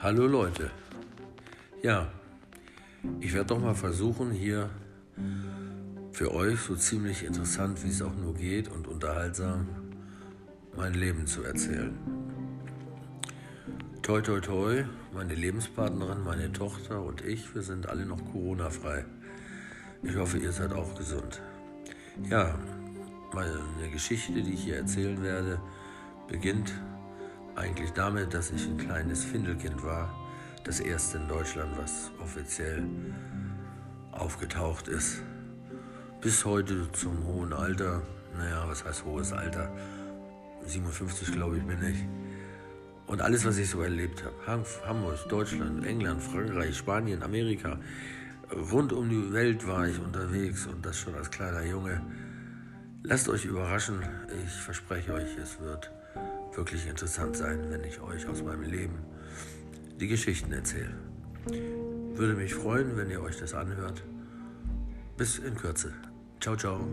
Hallo Leute. Ja, ich werde doch mal versuchen, hier für euch so ziemlich interessant, wie es auch nur geht und unterhaltsam mein Leben zu erzählen. Toi, toi, toi, meine Lebenspartnerin, meine Tochter und ich, wir sind alle noch Corona-frei. Ich hoffe, ihr seid auch gesund. Ja, meine Geschichte, die ich hier erzählen werde, beginnt eigentlich damit, dass ich ein kleines Findelkind war, das erste in Deutschland, was offiziell aufgetaucht ist. Bis heute zum hohen Alter, naja, was heißt hohes Alter? 57 glaube ich bin ich. Und alles, was ich so erlebt habe, Hamburg, Deutschland, England, Frankreich, Spanien, Amerika, rund um die Welt war ich unterwegs und das schon als kleiner Junge. Lasst euch überraschen, ich verspreche euch, es wird wirklich interessant sein, wenn ich euch aus meinem Leben die Geschichten erzähle. Würde mich freuen, wenn ihr euch das anhört. Bis in Kürze. Ciao, ciao.